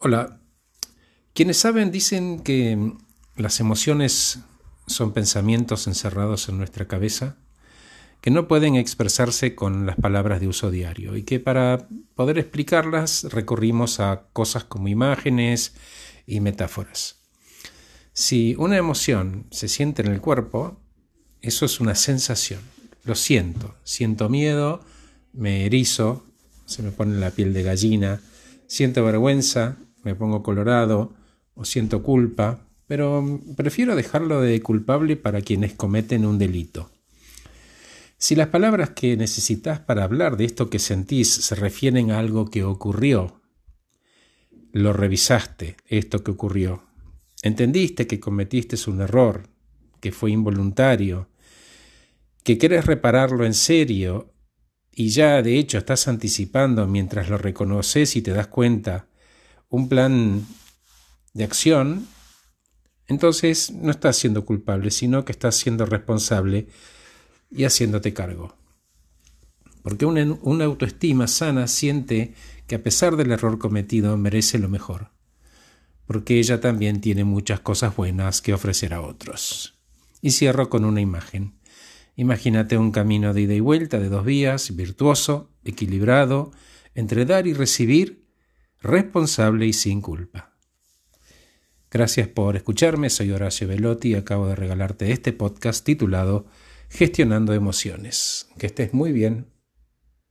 Hola. Quienes saben dicen que las emociones son pensamientos encerrados en nuestra cabeza que no pueden expresarse con las palabras de uso diario y que para poder explicarlas recurrimos a cosas como imágenes y metáforas. Si una emoción se siente en el cuerpo, eso es una sensación. Lo siento, siento miedo, me erizo, se me pone la piel de gallina, siento vergüenza, me pongo colorado o siento culpa, pero prefiero dejarlo de culpable para quienes cometen un delito. Si las palabras que necesitas para hablar de esto que sentís se refieren a algo que ocurrió, lo revisaste, esto que ocurrió, entendiste que cometiste un error, que fue involuntario, que quieres repararlo en serio y ya de hecho estás anticipando mientras lo reconoces y te das cuenta un plan de acción, entonces no estás siendo culpable, sino que estás siendo responsable y haciéndote cargo. Porque una, una, autoestima sana siente que a pesar del error cometido merece lo mejor, porque ella también tiene muchas cosas buenas que ofrecer a otros. Y cierro con una imagen. Imagínate un camino de ida y vuelta de dos vías, virtuoso, equilibrado, entre dar y recibir, responsable y sin culpa. Gracias por escucharme, soy Horacio Velotti y acabo de regalarte este podcast titulado Gestionando Emociones. Que estés muy bien.